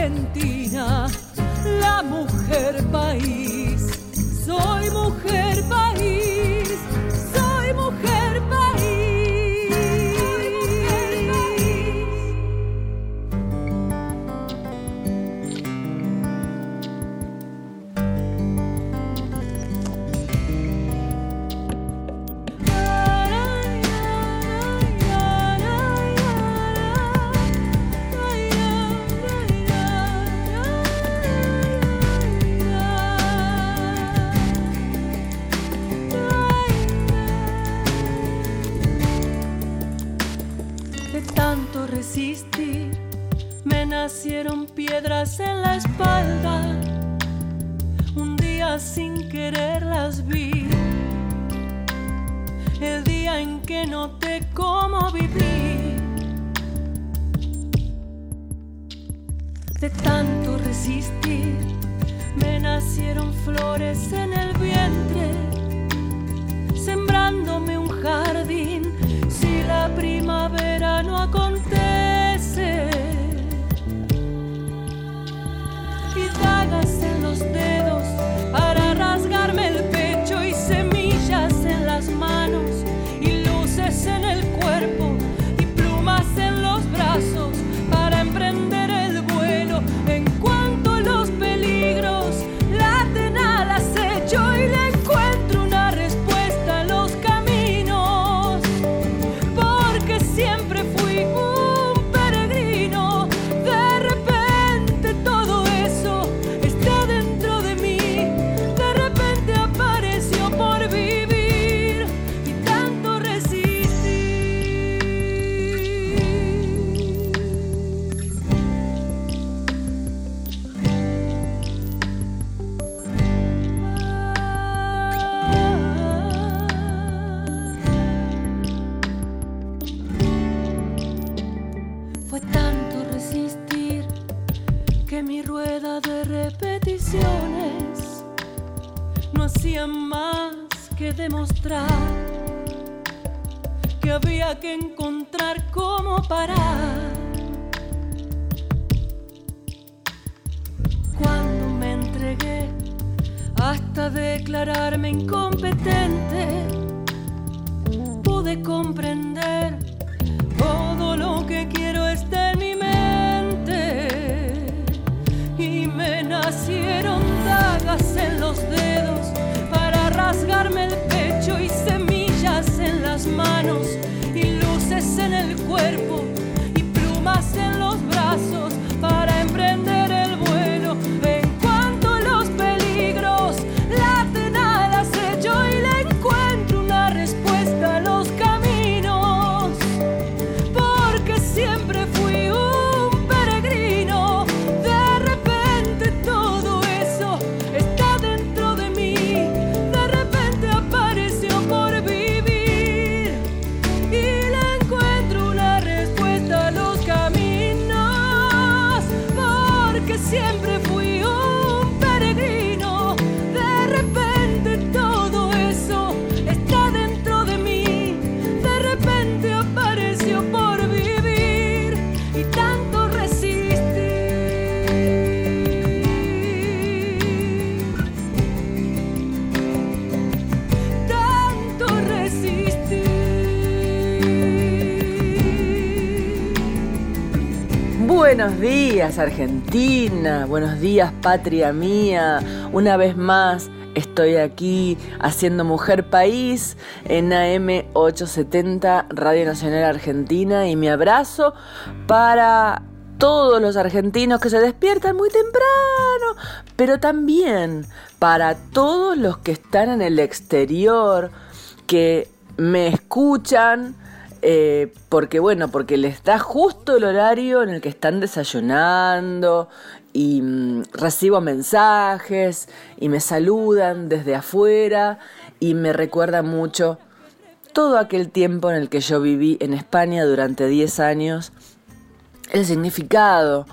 gentil. Buenos días Argentina, buenos días patria mía. Una vez más estoy aquí haciendo Mujer País en AM870 Radio Nacional Argentina y mi abrazo para todos los argentinos que se despiertan muy temprano, pero también para todos los que están en el exterior, que me escuchan eh, porque bueno, porque les da justo el horario en el que están desayunando y mm, recibo mensajes y me saludan desde afuera y me recuerda mucho todo aquel tiempo en el que yo viví en España durante 10 años, el significado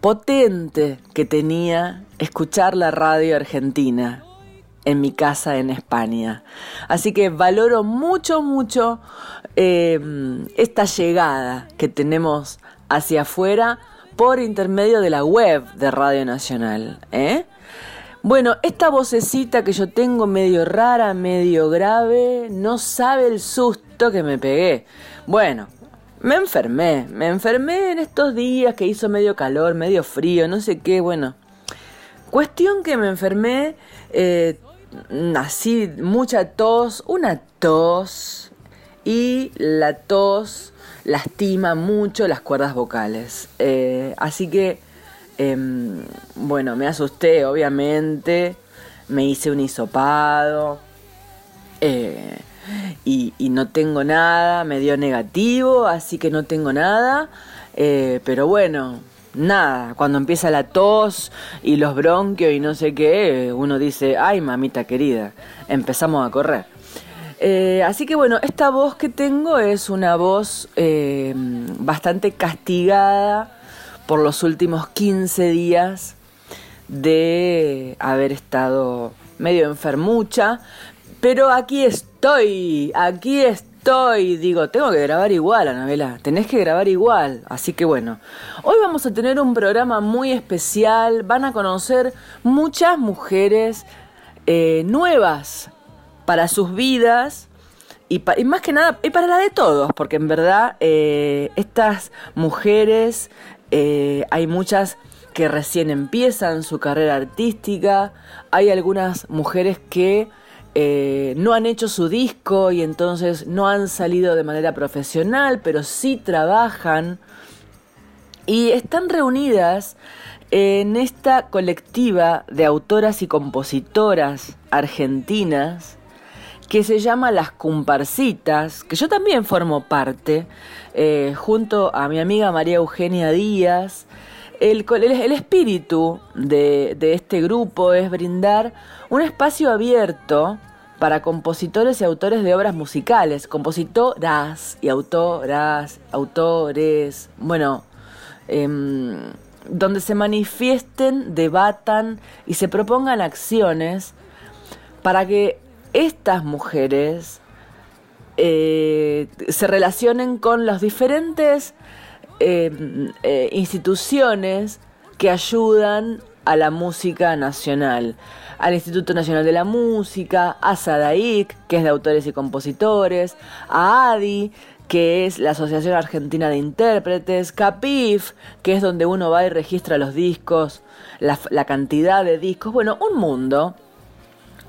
potente que tenía escuchar la radio argentina en mi casa en España. Así que valoro mucho, mucho em, esta llegada que tenemos hacia afuera por intermedio de la web de Radio Nacional. ¿eh? Bueno, esta vocecita que yo tengo medio rara, medio grave, no sabe el susto que me pegué. Bueno, me enfermé, me enfermé en estos días que hizo medio calor, medio frío, no sé qué, bueno. Cuestión que me enfermé, eh, así, mucha tos, una tos, y la tos lastima mucho las cuerdas vocales. Eh, así que, em, bueno, me asusté, obviamente, me hice un hisopado. Eh, y, no tengo nada, me dio negativo, así que no tengo nada. Eh, pero bueno, nada, cuando empieza la tos y los bronquios y no sé qué, uno dice, ay mamita querida, empezamos a correr. Eh, así que bueno, esta voz que tengo es una voz eh, bastante castigada por los últimos 15 días de haber estado medio enfermucha, pero aquí estoy, aquí estoy. Digo, tengo que grabar igual, Anabela. Tenés que grabar igual. Así que bueno, hoy vamos a tener un programa muy especial. Van a conocer muchas mujeres eh, nuevas para sus vidas. Y, más que nada, y para la de todos, porque en verdad eh, estas mujeres, eh, hay muchas que recién empiezan su carrera artística, hay algunas mujeres que eh, no han hecho su disco y entonces no han salido de manera profesional, pero sí trabajan y están reunidas en esta colectiva de autoras y compositoras argentinas que se llama Las Comparsitas, que yo también formo parte, eh, junto a mi amiga María Eugenia Díaz. El, el, espíritu de, de este grupo es brindar un espacio abierto para compositores y autores de obras musicales, compositoras y autoras, autores, bueno, em, donde se manifiesten, debatan y se propongan acciones para que estas mujeres eh, se relacionen con las diferentes em, eh, instituciones que ayudan a la música nacional al Instituto Nacional de la Música, a SADAIC, que es de autores y compositores, a ADI, que es la Asociación Argentina de Intérpretes, CAPIF, que es donde uno va y registra los discos, la, la cantidad de discos, bueno, un mundo,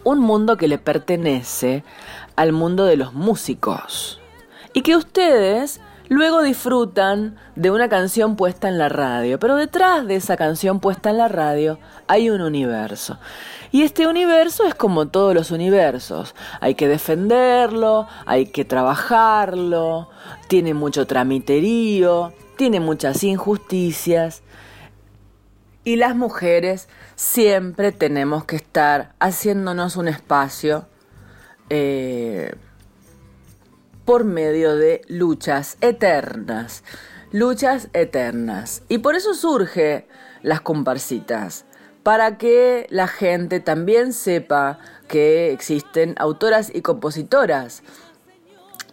un mundo que le pertenece al mundo de los músicos. Y que ustedes luego disfrutan de una canción puesta en la radio, pero detrás de esa canción puesta en la radio hay un universo. Y este universo es como todos los universos. Hay que defenderlo, hay que trabajarlo, tiene mucho tramiterío, tiene muchas injusticias. Y las mujeres siempre tenemos que estar haciéndonos un espacio eh, por medio de luchas eternas. Luchas eternas. Y por eso surge las comparsitas para que la gente también sepa que existen autoras y compositoras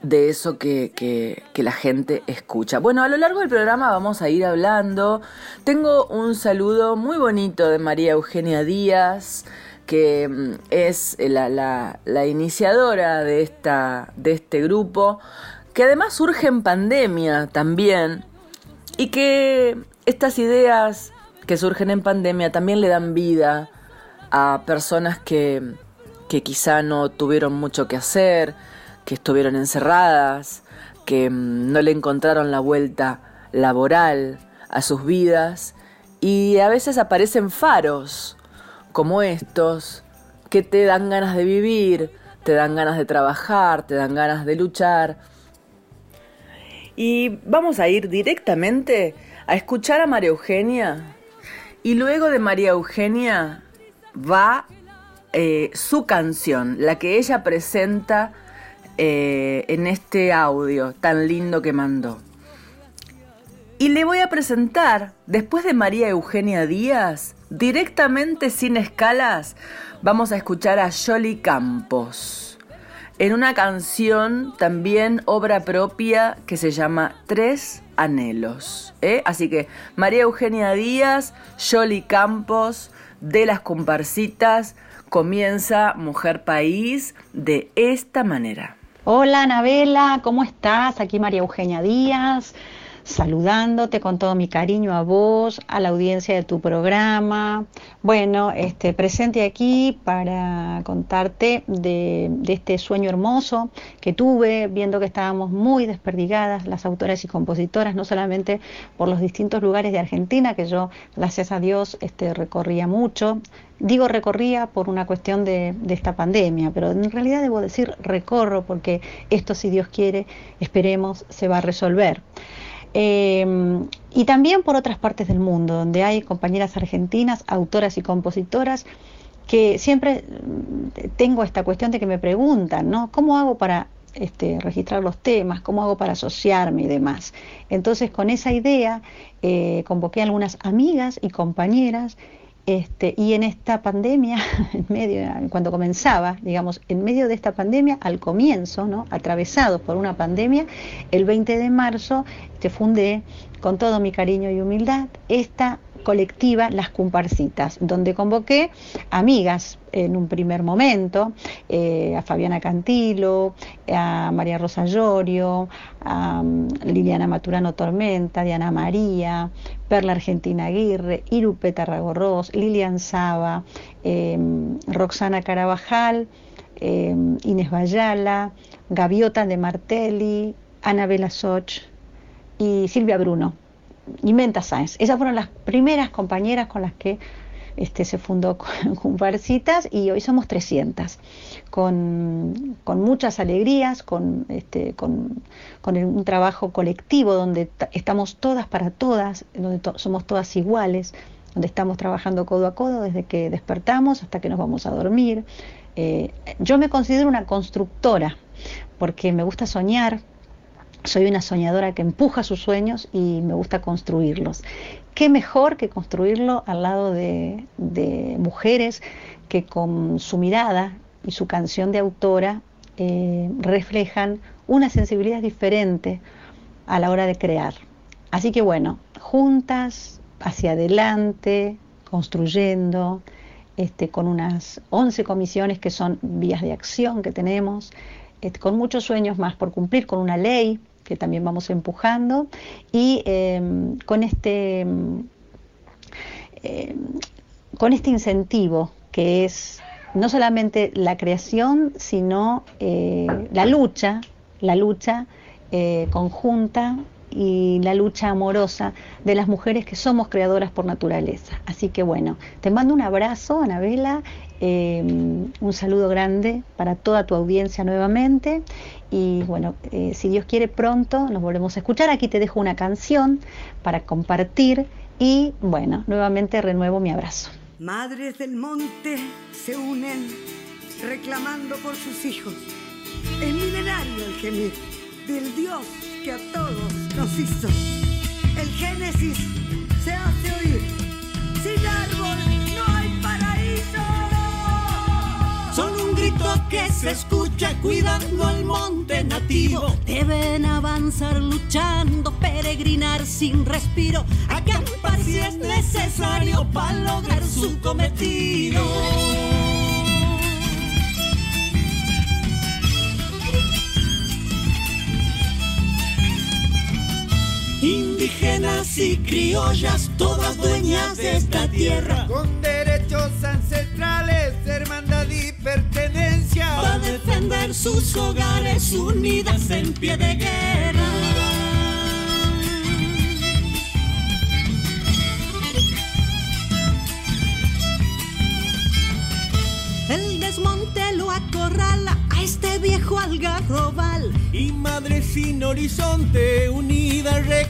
de eso que, la gente escucha. Bueno, a lo largo del programa vamos a ir hablando. Tengo un saludo muy bonito de María Eugenia Díaz, que mm, es la, la, iniciadora de, esta, de este grupo, que además surge en pandemia también, y que estas ideas que surgen en pandemia también le dan vida a personas que, que quizá no tuvieron mucho que hacer, que estuvieron encerradas, que mm, no le encontraron la vuelta laboral a sus vidas y a veces aparecen faros como estos que te dan ganas de vivir, te dan ganas de trabajar, te dan ganas de luchar. Y vamos a ir directamente a escuchar a María Eugenia y luego de María Eugenia va eh, su canción, la que ella presenta eh, en este audio tan lindo que mandó. Y le voy a presentar, después de María Eugenia Díaz, directamente sin escalas, vamos a escuchar a Jolly Campos, en una canción también obra propia que se llama Tres anhelos. ¿eh? Así que María Eugenia Díaz, Yoli Campos, de las comparsitas, comienza Mujer País de esta manera. Hola Anabela, ¿cómo estás? Aquí María Eugenia Díaz saludándote con todo mi cariño a vos, a la audiencia de tu programa. Bueno, este, presente aquí para contarte de, este sueño hermoso que tuve, viendo que estábamos muy desperdigadas las autoras y compositoras, no solamente por los distintos lugares de Argentina, que yo, gracias a Dios, este, recorría mucho. Digo recorría por una cuestión de, de esta pandemia, pero en realidad debo decir recorro porque esto, si Dios quiere, esperemos, se va a resolver. Em, y también por otras partes del mundo, donde hay compañeras argentinas, autoras y compositoras, que siempre mm, tengo esta cuestión de que me preguntan, ¿no? ¿Cómo hago para este, registrar los temas? ¿Cómo hago para asociarme y demás? Entonces, con esa idea, eh, convoqué a algunas amigas y compañeras este, y en esta pandemia, en medio, cuando comenzaba, digamos, en medio de esta pandemia, al comienzo, ¿no? atravesados por una pandemia, el 20 de marzo te fundé con todo mi cariño y humildad esta colectiva Las Comparsitas, donde convoqué amigas en un primer momento, eh, a Fabiana Cantilo, a María Rosa Llorio, a um, Liliana Maturano Tormenta, Diana María, Perla Argentina Aguirre, Irupe Tarragorros, Lilian Saba, em, Roxana Carabajal, em, Inés Bayala, Gaviota de Martelli, Anabela Soch y Silvia Bruno y Menta Sáenz. Esas fueron las primeras compañeras con las que este, se fundó Comparsitas y hoy somos 300, con, muchas alegrías, con, este, con, un trabajo colectivo donde estamos todas para todas, donde somos todas iguales, donde estamos trabajando codo a codo desde que despertamos hasta que nos vamos a dormir. Eh, yo me considero una constructora porque me gusta soñar, soy una soñadora que empuja sus sueños y me gusta construirlos. ¿Qué mejor que construirlo al lado de, mujeres que con su mirada y su canción de autora eh, reflejan una sensibilidad diferente a la hora de crear? Así que bueno, juntas, hacia adelante, construyendo, este, con unas 11 comisiones que son vías de acción que tenemos, este, con muchos sueños más por cumplir, con una ley que también vamos empujando. Y em, con este em, con este incentivo que es no solamente la creación sino eh, la lucha la lucha eh, conjunta y la lucha amorosa de las mujeres que somos creadoras por naturaleza. Así que bueno, te mando un abrazo, Anabela, eh, un saludo grande para toda tu audiencia nuevamente y bueno, eh, si Dios quiere pronto nos volvemos a escuchar. Aquí te dejo una canción para compartir y bueno, nuevamente renuevo mi abrazo. Madres del monte se unen reclamando por sus hijos. Es milenario el gemir del Dios que a todos nos hizo. El Génesis se hace oír. Sin árbol no hay paraíso. Son un grito que se escucha cuidando el monte nativo. Deben avanzar luchando, peregrinar sin respiro. Acampar si es necesario para lograr su cometido. Indígenas y criollas, todas dueñas de esta tierra. Con derechos ancestrales, hermandad y pertenencia. Para defender sus hogares unidas en pie de guerra. El desmonte lo acorrala este viejo algarrobal. Y madres sin horizonte unidas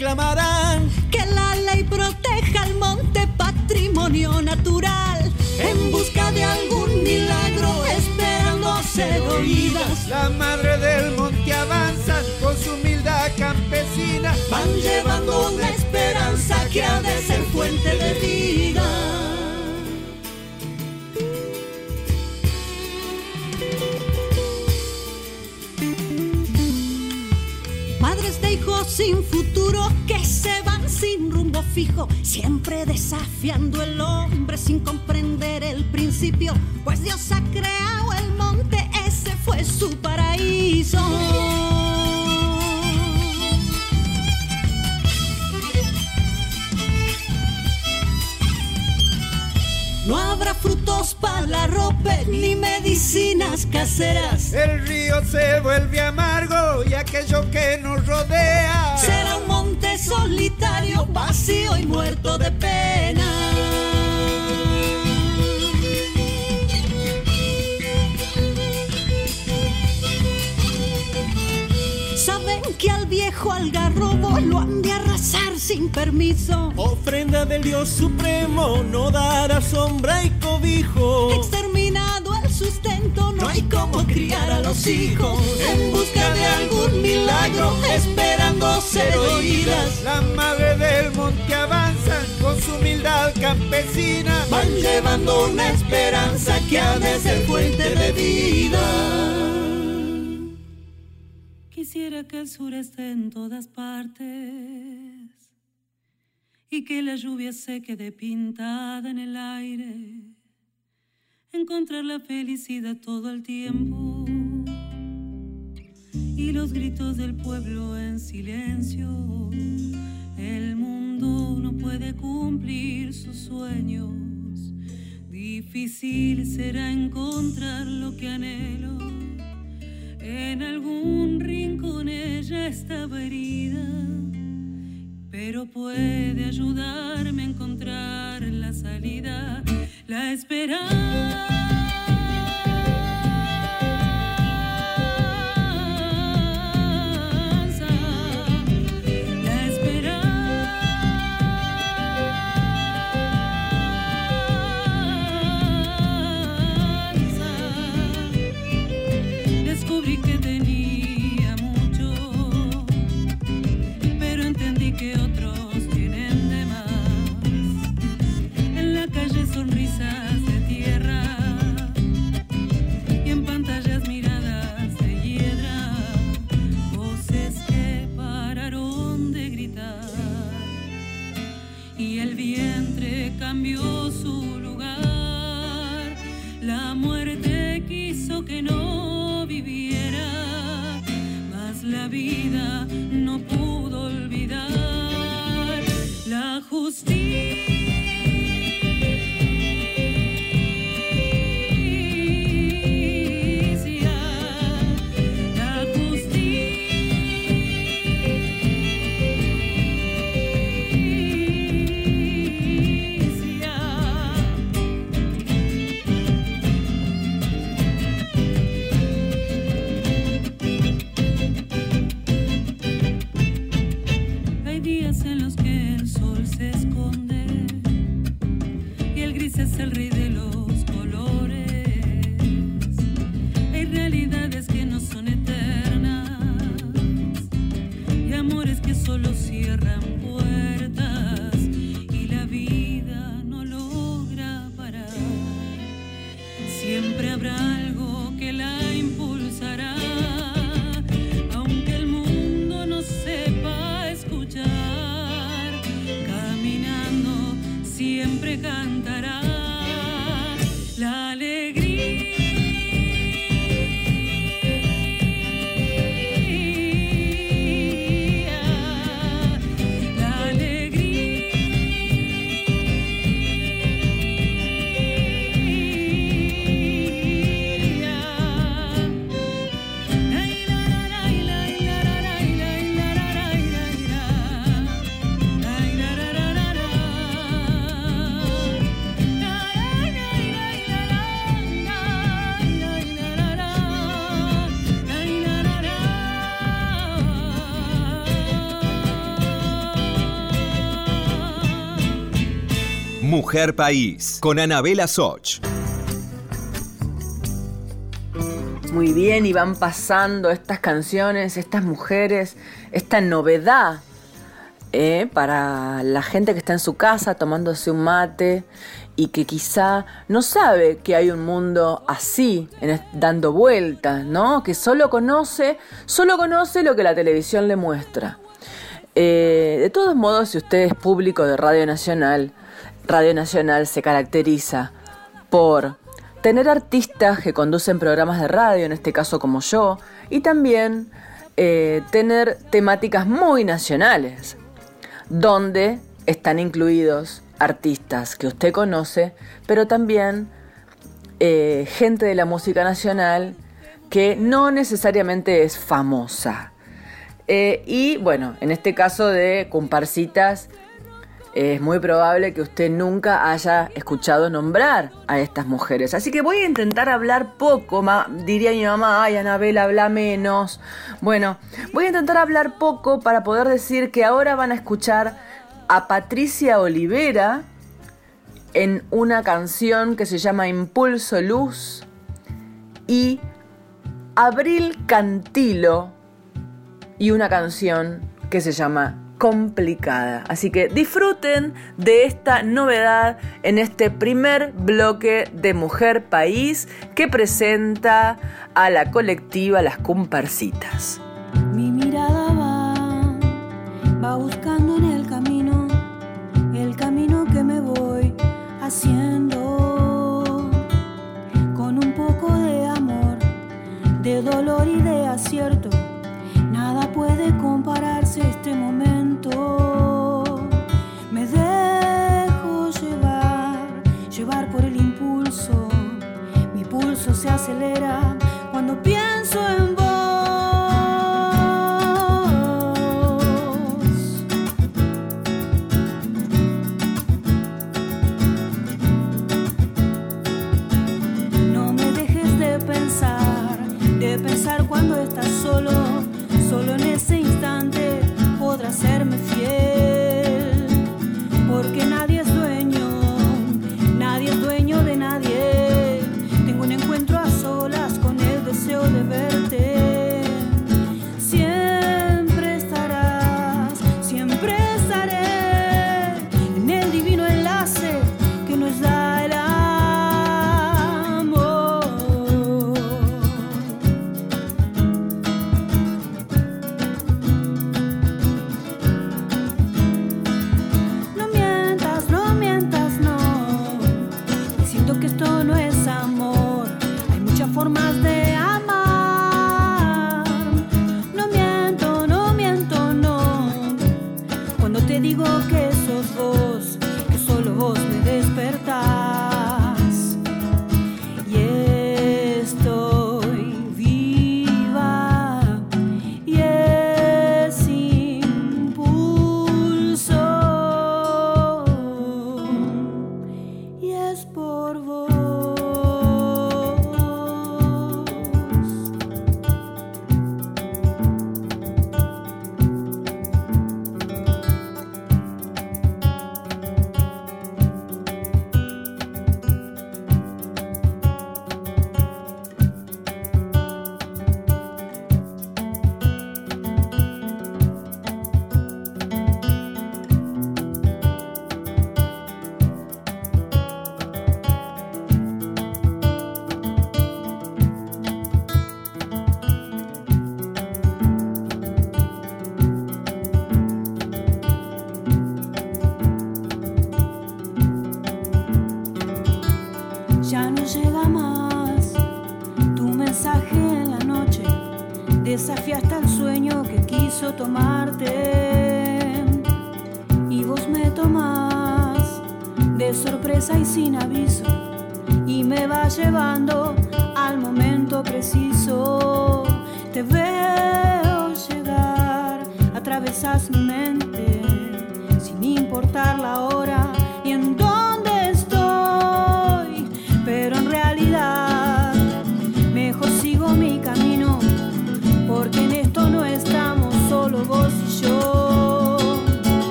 reclamarán que la ley proteja el monte patrimonio natural. En busca de algún milagro, esperando ser oídas. La madre del monte avanza con su humildad campesina. Van llevando una esperanza que ha de ser fuente de vida. hijos sin futuro que se van sin rumbo fijo, siempre desafiando el hombre sin comprender el principio, pues Dios ha creado el monte, ese fue su paraíso. No habrá frutos para la ropa ni medicinas caseras. El río se vuelve amargo y aquello que nos rodea será un monte solitario, vacío y muerto de pena. Que al viejo algarrobo lo han de arrasar sin permiso. Ofrenda del Dios Supremo no dará sombra y cobijo. Exterminado el sustento, no hay como criar a los hijos. En busca de algún milagro, esperando ser oídas. La madre del monte avanzan con su humildad campesina. Van llevando una esperanza que ha de ser fuente de vida. Quisiera que el sur esté en todas partes y que la lluvia se quede pintada en el aire. Encontrar la felicidad todo el tiempo y los gritos del pueblo en silencio. El mundo no puede cumplir sus sueños. Difícil será encontrar lo que anhelo. En algún rincón ella estaba herida, pero puede ayudarme a encontrar la salida, la esperanza. Cambió su lugar. La muerte Mujer País, con Anabela Soch. Muy bien, y van pasando estas canciones, estas mujeres, esta novedad eh, para la gente que está en su casa tomándose un mate y que quizá no sabe que hay un mundo así, dando vueltas, ¿no? Que solo conoce, solo conoce lo que la televisión le muestra. Eh, de todos modos, si usted es público de Radio Nacional, Radio Nacional se caracteriza por tener artistas que conducen programas de radio, en este caso como yo, y también eh, tener temáticas muy nacionales, donde están incluidos artistas que usted conoce, pero también eh, gente de la música nacional que no necesariamente es famosa. Eh, y bueno, en este caso de comparsitas, es muy probable que usted nunca haya escuchado nombrar a estas mujeres. Así que voy a intentar hablar poco, diría mi mamá, ay Anabel, habla menos. Bueno, voy a intentar hablar poco para poder decir que ahora van a escuchar a Patricia Olivera en una canción que se llama Impulso Luz y Abril Cantilo y una canción que se llama Complicada. Así que disfruten de esta novedad en este primer bloque de Mujer País que presenta a la colectiva Las Comparcitas. Mi mirada va, va buscando en el camino, el camino que me voy haciendo con un poco de amor, de dolor y de acierto Nada puede compararse este momento. Se acelera cuando pienso en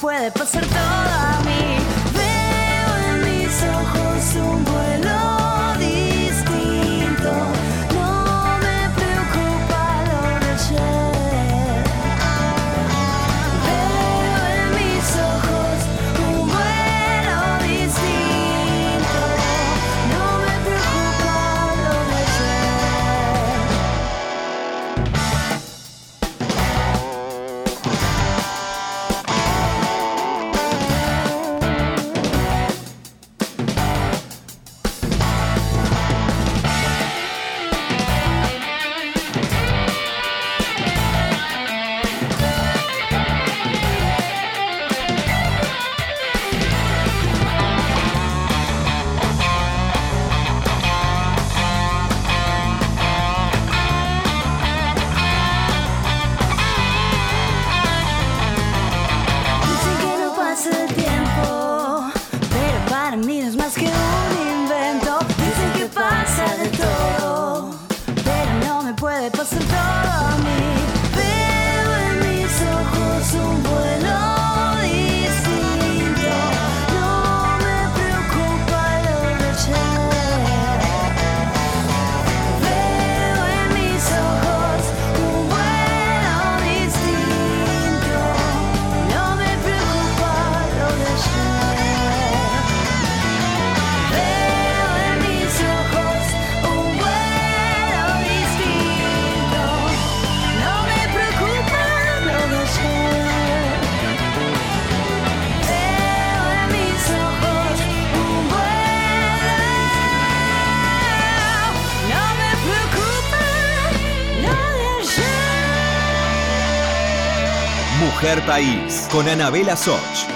puede pasar todo a mí. Veo en mis ojos un vuelo. Con Anabela Soch.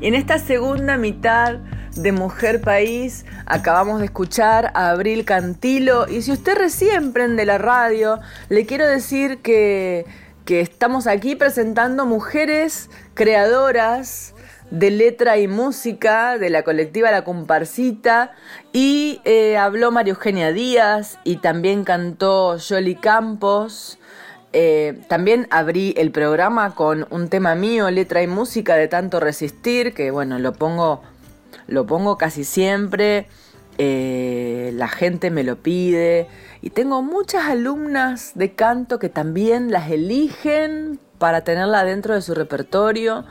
En esta segunda mitad de Mujer País acabamos de escuchar a Abril Cantilo y si usted recién prende la radio, le quiero decir que, que estamos aquí presentando mujeres creadoras de letra y música de la colectiva La Comparsita y eh, habló María Eugenia Díaz y también cantó Jolly Campos. Eh, también abrí el programa con un tema mío, letra y música de tanto resistir, que bueno, lo pongo, lo pongo casi siempre. Eh, la gente me lo pide y tengo muchas alumnas de canto que también las eligen para tenerla dentro de su repertorio.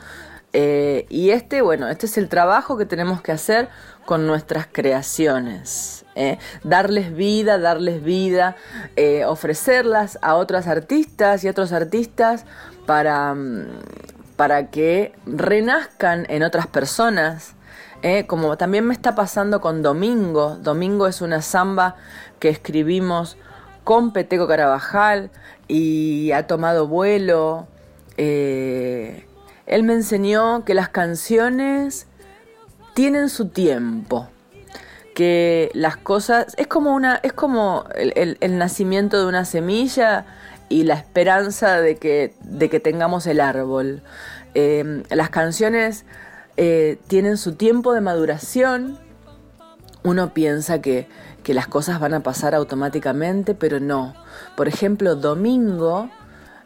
Eh, y este, bueno, este es el trabajo que tenemos que hacer con nuestras creaciones. ¿eh? Darles vida, darles vida, eh, ofrecerlas a otras artistas y otros artistas para, mm, para que renazcan en otras personas. Como también me está pasando con Domingo. Domingo es una samba que escribimos con Peteco Carabajal y ha tomado vuelo. Él me enseñó que las canciones tienen su tiempo, que las cosas es como una es como el, nacimiento de una semilla y la esperanza de que, de que tengamos el árbol. Eh, las canciones eh, tienen su tiempo de maduración. Uno piensa que, que las cosas van a pasar automáticamente, pero no. Por ejemplo, Domingo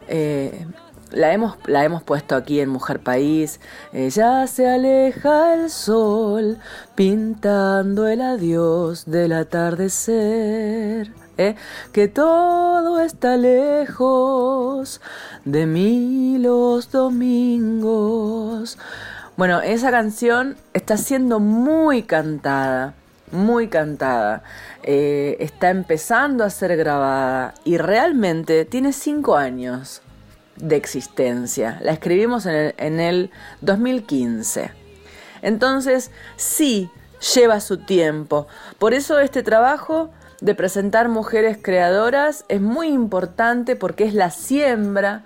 eh, la hemos, la hemos puesto aquí en Mujer País. Ya se aleja el sol pintando el adiós del atardecer. ¿eh? Que todo está lejos de mí los domingos. Bueno, esa canción está siendo muy cantada, muy cantada. Eh, está empezando a ser grabada y realmente tiene cinco años de existencia. La escribimos en el, 2015. Entonces, sí, lleva su tiempo. Por eso este trabajo de presentar mujeres creadoras es muy importante porque es la siembra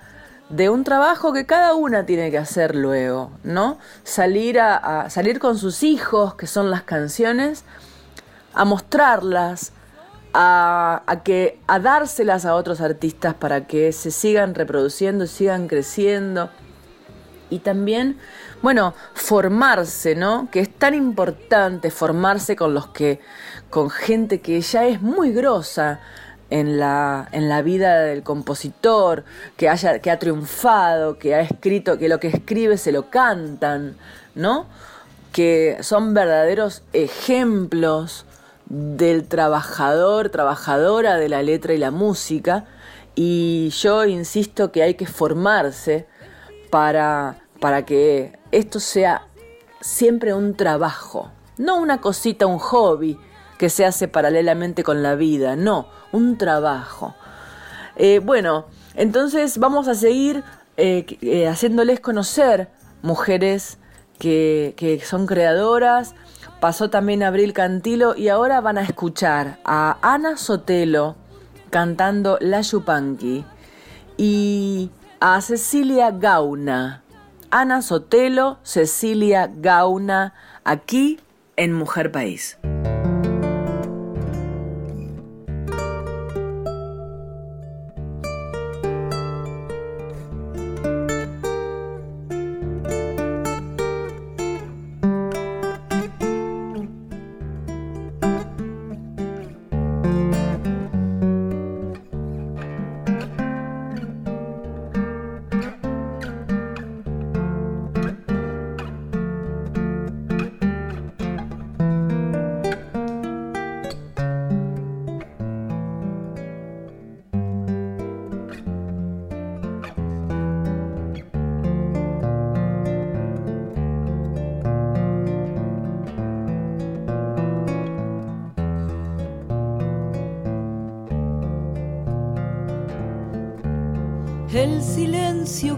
de un trabajo que cada una tiene que hacer luego, ¿no? Salir a salir con sus hijos, que son las canciones, a mostrarlas, a, que, a dárselas a otros artistas para que se sigan reproduciendo, sigan creciendo. Y también, bueno, formarse, ¿no? Que es tan importante formarse con los que, con gente que ya es muy grosa en la, en la vida del compositor, que haya, que ha triunfado, que ha escrito, que lo que escribe se lo cantan, ¿no? Que son verdaderos ejemplos del trabajador, trabajadora de la letra y la música. Y yo insisto que hay que formarse para, para que esto sea siempre un trabajo, no una cosita, un hobby que se hace paralelamente con la vida, no, un trabajo. Eh, bueno, entonces vamos a seguir eh, eh, haciéndoles conocer mujeres que, que son creadoras, pasó también Abril Cantilo y ahora van a escuchar a Ana Sotelo cantando La Yupanqui y a Cecilia Gauna. Ana Sotelo, Cecilia Gauna, aquí en Mujer País.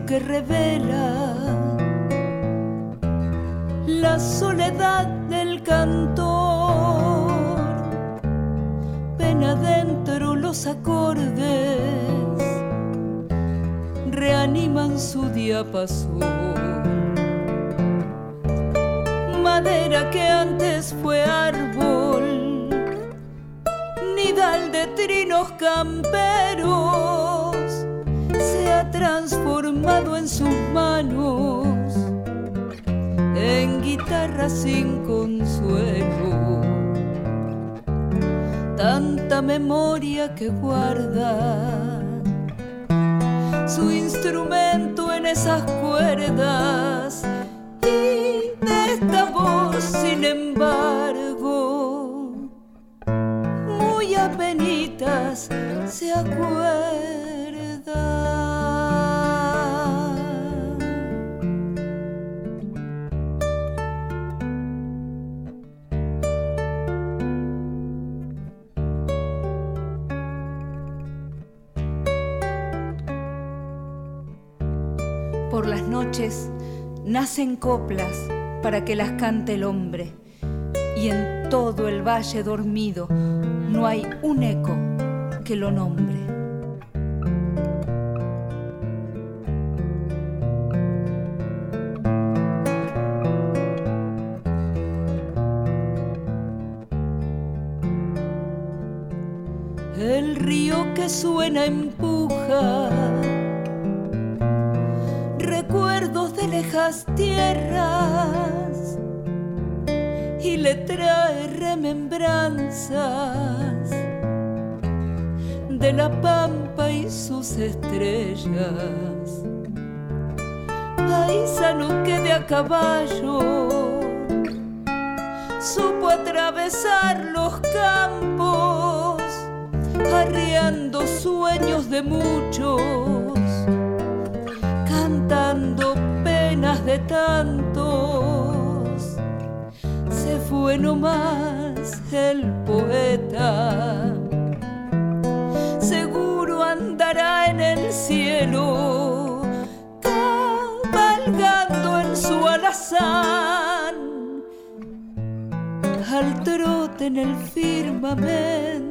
Que revela la soledad del cantor, ven adentro los acordes, reaniman su diapasón. Por las noches nacen coplas para que las cante el hombre, y en todo el valle dormido no hay un eco que lo nombre. El río que suena empuja tierras y le trae remembranzas de la pampa y sus estrellas. Paisano que de a caballo supo atravesar los campos, arriando sueños de muchos de tantos. Se fue nomás el poeta. Seguro andará en el cielo, cabalgando en su alazán, al trote en el firmamento.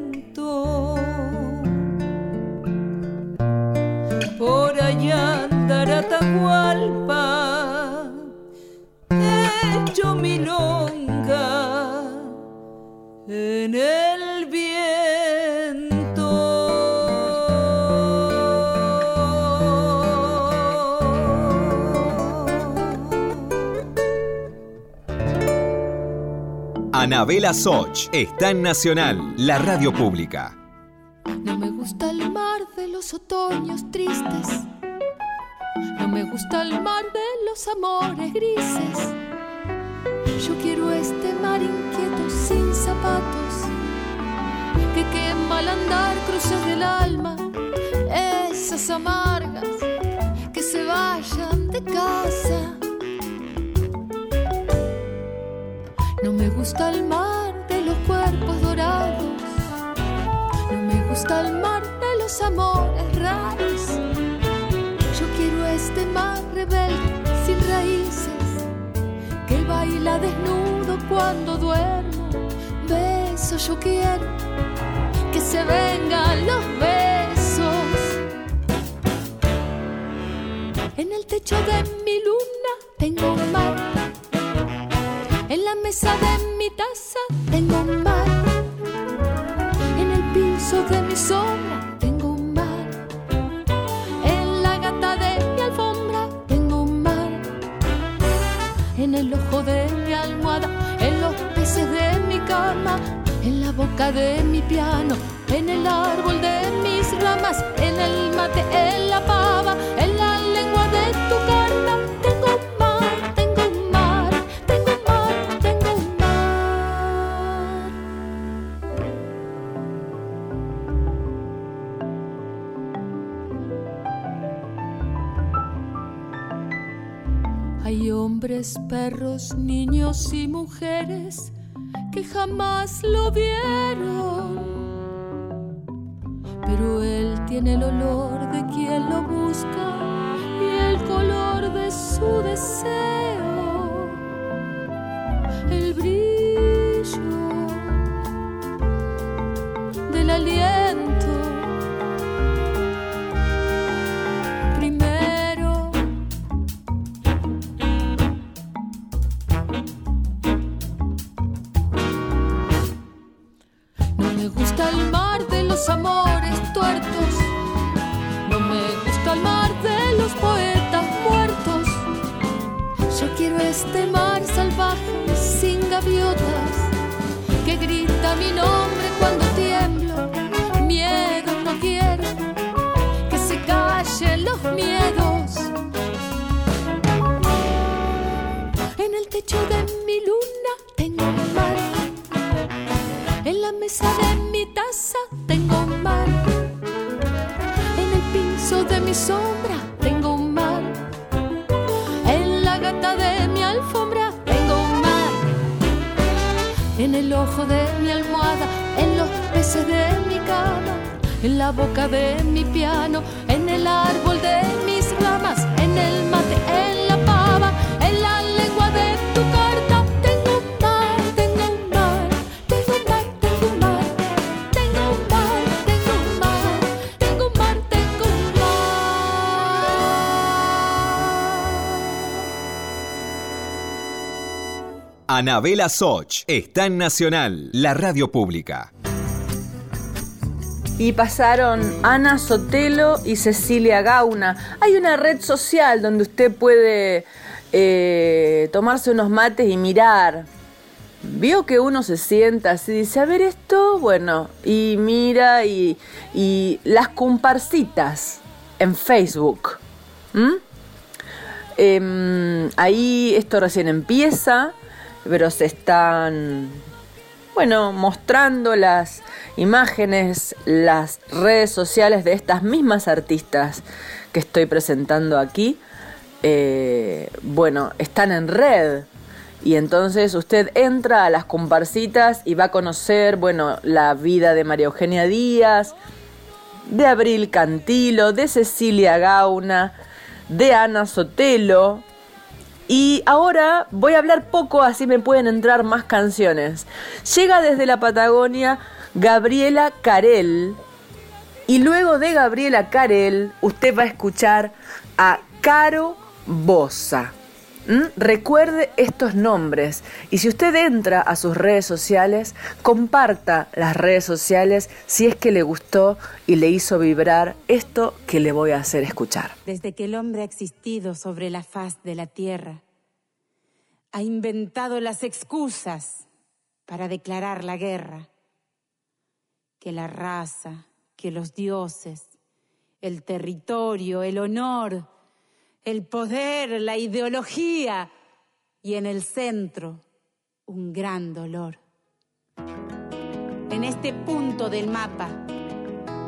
Anabela Soch está en Nacional, la radio pública. No me gusta el mar de los otoños tristes. No me gusta el mar de los amores grises. Yo quiero este mar inquieto sin zapatos que quema al andar cruces del alma. Esas amargas que se vayan de casa. Me gusta el mar de los cuerpos dorados. No me gusta el mar de los amores raros. Yo quiero este mar rebelde sin raíces que baila desnudo cuando duermo. Beso, yo quiero que se vengan los besos. En el techo de mi luna tengo un mar. En la mesa de mi taza tengo un mar. En el piso de mi sombra tengo un mar. En la gata de mi alfombra tengo un mar. En el ojo de mi almohada, en los peces de mi cama, en la boca de mi piano, en el árbol de mis ramas, en el mate, en la pava, en la lengua de tu carta. Hombres, perros, niños y mujeres que jamás lo vieron. Pero él tiene el olor de quien lo busca y el color de su deseo. El brillo del aliento. Anabela Soch está en Nacional, la radio pública. Y pasaron Ana Sotelo y Cecilia Gauna. Hay una red social donde usted puede eh, tomarse unos mates y mirar. Vio que uno se sienta así, dice, a ver esto, bueno, y mira y, y las comparsitas en Facebook. Em, ahí esto recién empieza, pero se están, bueno, mostrando las imágenes, las redes sociales de estas mismas artistas que estoy presentando aquí. Eh, bueno, están en red. Y entonces usted entra a las comparsitas y va a conocer, bueno, la vida de María Eugenia Díaz, de Abril Cantilo, de Cecilia Gauna, de Ana Sotelo. Y ahora voy a hablar poco, así me pueden entrar más canciones. Llega desde la Patagonia Gabriela Carel. Y luego de Gabriela Carel, usted va a escuchar a Caro Bosa. Recuerde estos nombres y si usted entra a sus redes sociales, comparta las redes sociales si es que le gustó y le hizo vibrar esto que le voy a hacer escuchar. Desde que el hombre ha existido sobre la faz de la tierra, ha inventado las excusas para declarar la guerra. Que la raza, que los dioses, el territorio, el honor, el poder, la ideología y en el centro un gran dolor. En este punto del mapa,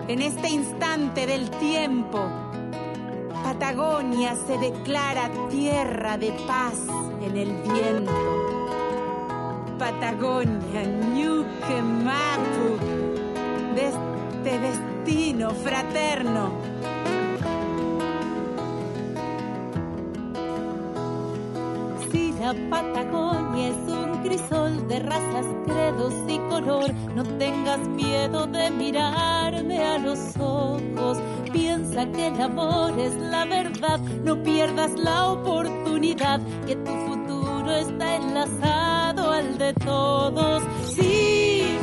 en este instante del tiempo, Patagonia se declara tierra de paz en el viento. Patagonia, Ñuque Mapu, de este destino fraterno. Patagonia es un crisol de razas, credos y color, no tengas miedo de mirarme a los ojos. Piensa que el amor es la verdad, no pierdas la oportunidad, que tu futuro está enlazado al de todos. Sí,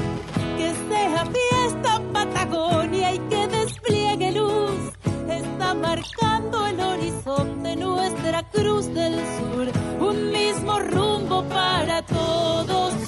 que sea fiesta Patagonia y que despliegue luz. Está marcando el horizonte nuestra cruz del sur, todos.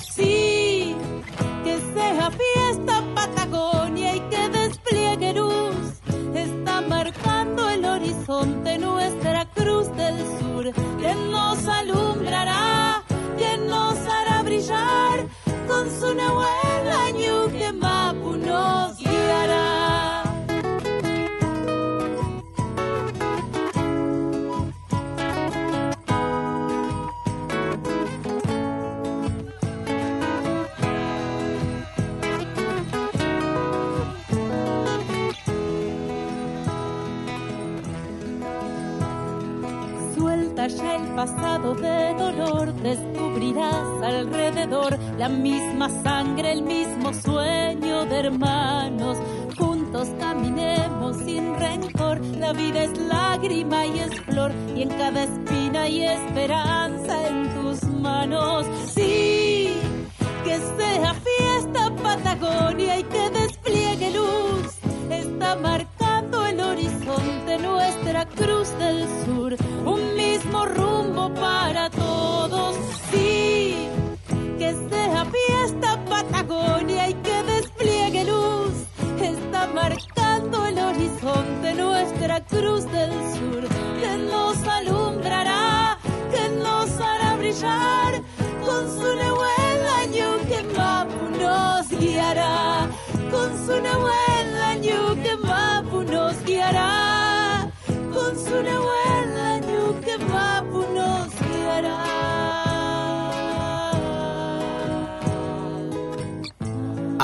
De dolor, descubrirás alrededor la misma sangre, el mismo sueño de hermanos. Juntos caminemos sin rencor, la vida es lágrima y es flor, y en cada espina hay esperanza en tus manos. Sí, que sea fiesta Patagonia y que despliegue luz está marcando el horizonte nuestra cruz del sur, un mismo rumbo para todos, sí, que sea fiesta Patagonia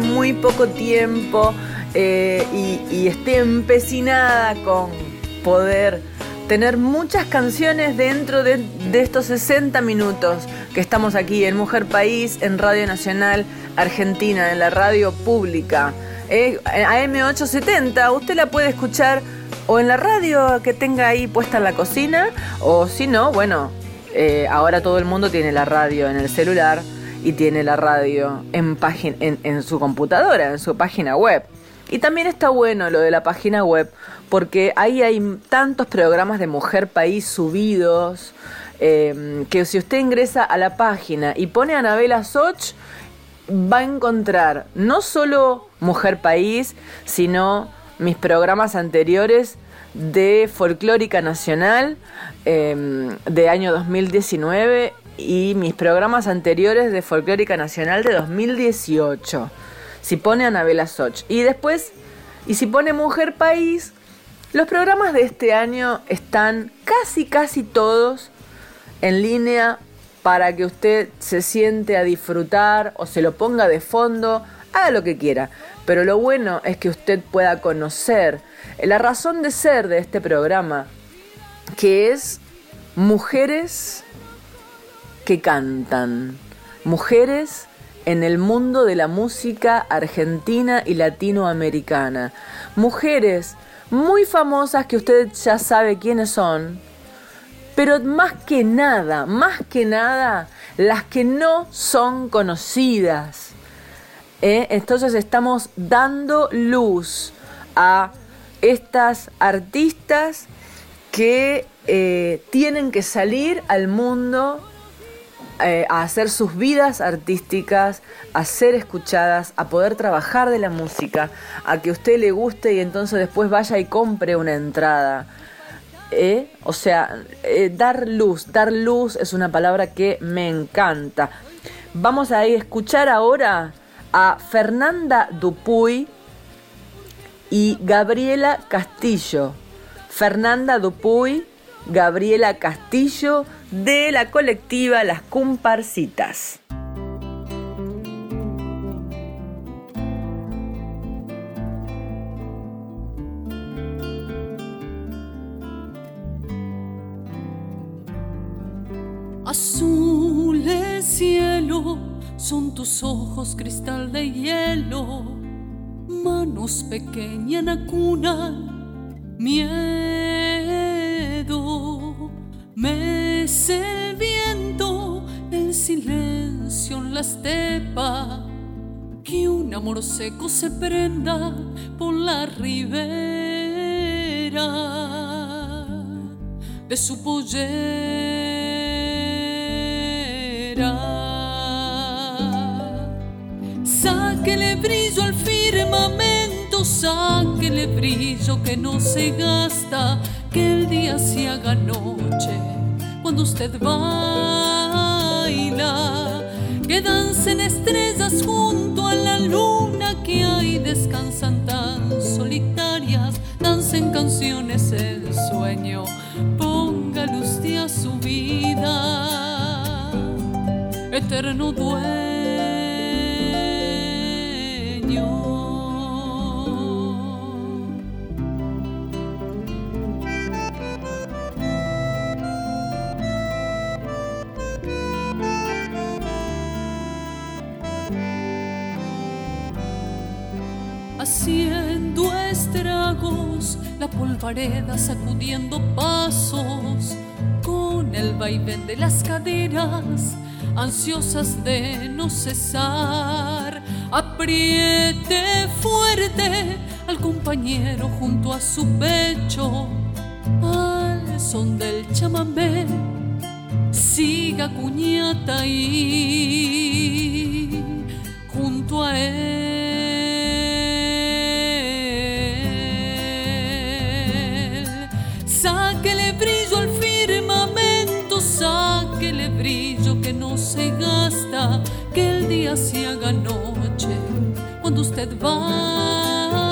Muy poco tiempo eh, y, estoy empecinada con poder tener muchas canciones dentro de, estos 60 minutos que estamos aquí en Mujer País, en Radio Nacional Argentina, en la radio pública. Eh, AM870, usted la puede escuchar o en la radio que tenga ahí puesta en la cocina, o si no, bueno, eh, ahora todo el mundo tiene la radio en el celular y tiene la radio en, en, su computadora, en su página web. Y también está bueno lo de la página web, porque ahí hay tantos programas de Mujer País subidos, em, que si usted ingresa a la página y pone Anabela Soch, va a encontrar no solo Mujer País, sino mis programas anteriores de Folclórica Nacional em, de año 2019 y mis programas anteriores de Folclórica Nacional de 2018. Si pone Anabela Soch. Y después, y si pone Mujer País, los programas de este año están casi, casi todos en línea para que usted se siente a disfrutar o se lo ponga de fondo, haga lo que quiera. Pero lo bueno es que usted pueda conocer la razón de ser de este programa, que es mujeres que cantan, mujeres en el mundo de la música argentina y latinoamericana, mujeres muy famosas que usted ya sabe quiénes son, pero más que nada, más que nada, las que no son conocidas. ¿eh? Entonces estamos dando luz a estas artistas que eh, tienen que salir al mundo eh, a hacer sus vidas artísticas, a ser escuchadas, a poder trabajar de la música, a que usted le guste y entonces después vaya y compre una entrada. ¿Eh? O sea, dar luz, dar luz es una palabra que me encanta. Vamos a escuchar ahora a Fernanda Dupuy y Gabriela Castillo. Fernanda Dupuy, Gabriela Castillo de la colectiva Las Cumparcitas. Azul cielo son tus ojos cristal de hielo, manos pequeñas en cuna, miedo, mece el viento, el silencio en la estepa, que un amor seco se prenda por la ribera de su pollera. Sáquele brillo al firmamento, sáquele brillo que no se gasta, que el día se haga noche cuando usted baila. Que dancen estrellas junto a la luna que hay descansan tan solitarias, dancen canciones el sueño, ponga luz a su vida, eterno duelo polvareda sacudiendo pasos, con el vaivén de las caderas, ansiosas de no cesar Apriete fuerte al compañero junto a su pecho, al son del chamamé. Siga cuñata y junto a él. Día se haga noche cuando usted baila,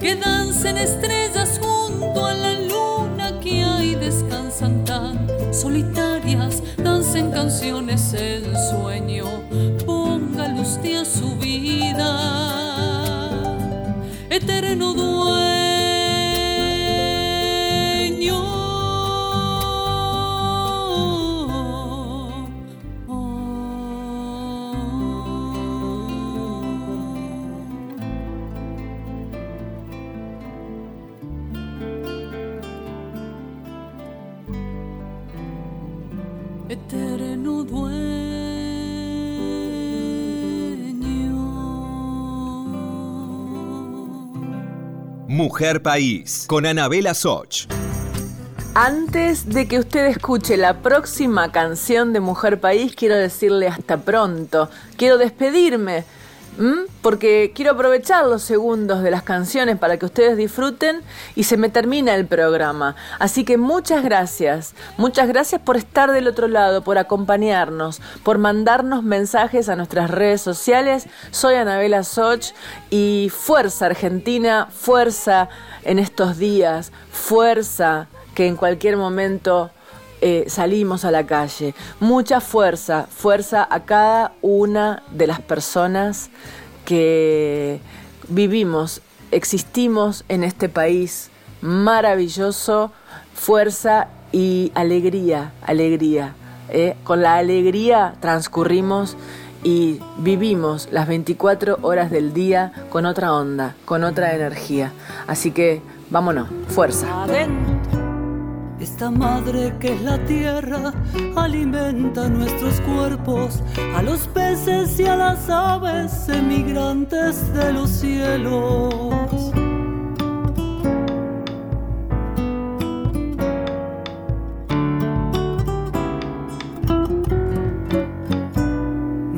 que dancen estrellas junto a la luna que hay descansan tan solitarias, dancen canciones en sueño, ponga luz a su vida, eterno dueño. Mujer País, con Anabela Soch. Antes de que usted escuche la próxima canción de Mujer País, quiero decirle hasta pronto. Quiero despedirme porque quiero aprovechar los segundos de las canciones para que ustedes disfruten y se me termina el programa. Así que muchas gracias, muchas gracias por estar del otro lado, por acompañarnos, por mandarnos mensajes a nuestras redes sociales. Soy Anabela Soch y fuerza Argentina, fuerza en estos días, fuerza que en cualquier momento eh, salimos a la calle. Mucha fuerza, fuerza a cada una de las personas que vivimos, existimos en este país maravilloso, fuerza y alegría, alegría. ¿eh? Con la alegría transcurrimos y vivimos las 24 horas del día con otra onda, con otra energía. Así que vámonos, fuerza. Esta madre que es la tierra alimenta nuestros cuerpos, a los peces y a las aves emigrantes de los cielos.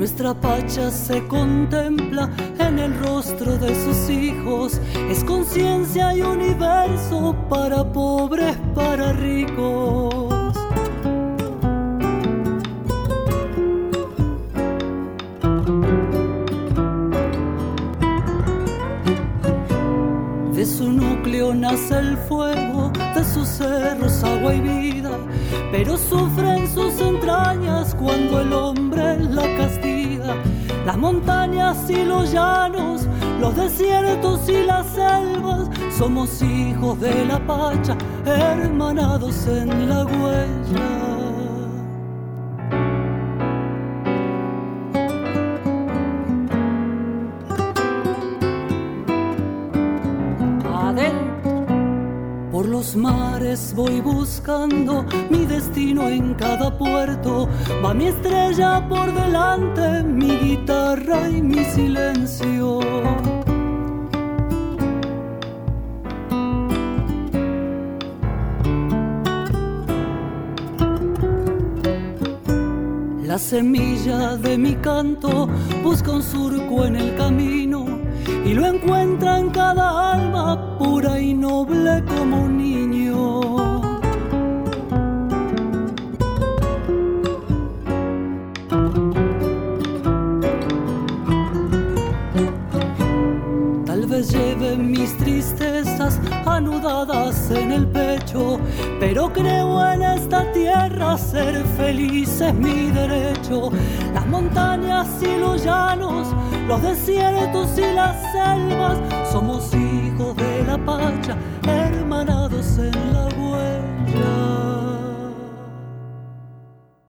Nuestra pacha se contempla en el rostro de sus hijos, es conciencia y universo para pobres, para ricos. De su núcleo nace el fuego, de sus cerros agua y vida, pero sufren sus entrañas cuando el hombre la castiga. Las montañas y los llanos, los desiertos y las selvas, somos hijos de la pacha, hermanados en la huella. Por los mares voy buscando destino en cada puerto. Va mi estrella por delante, mi guitarra y mi silencio. La semilla de mi canto busca un surco en el camino y lo encuentra en cada alma pura y noble como un niño. Pero creo en esta tierra ser feliz es mi derecho. Las montañas y los llanos, los desiertos y las selvas, somos hijos de la pacha, hermanados en la huella.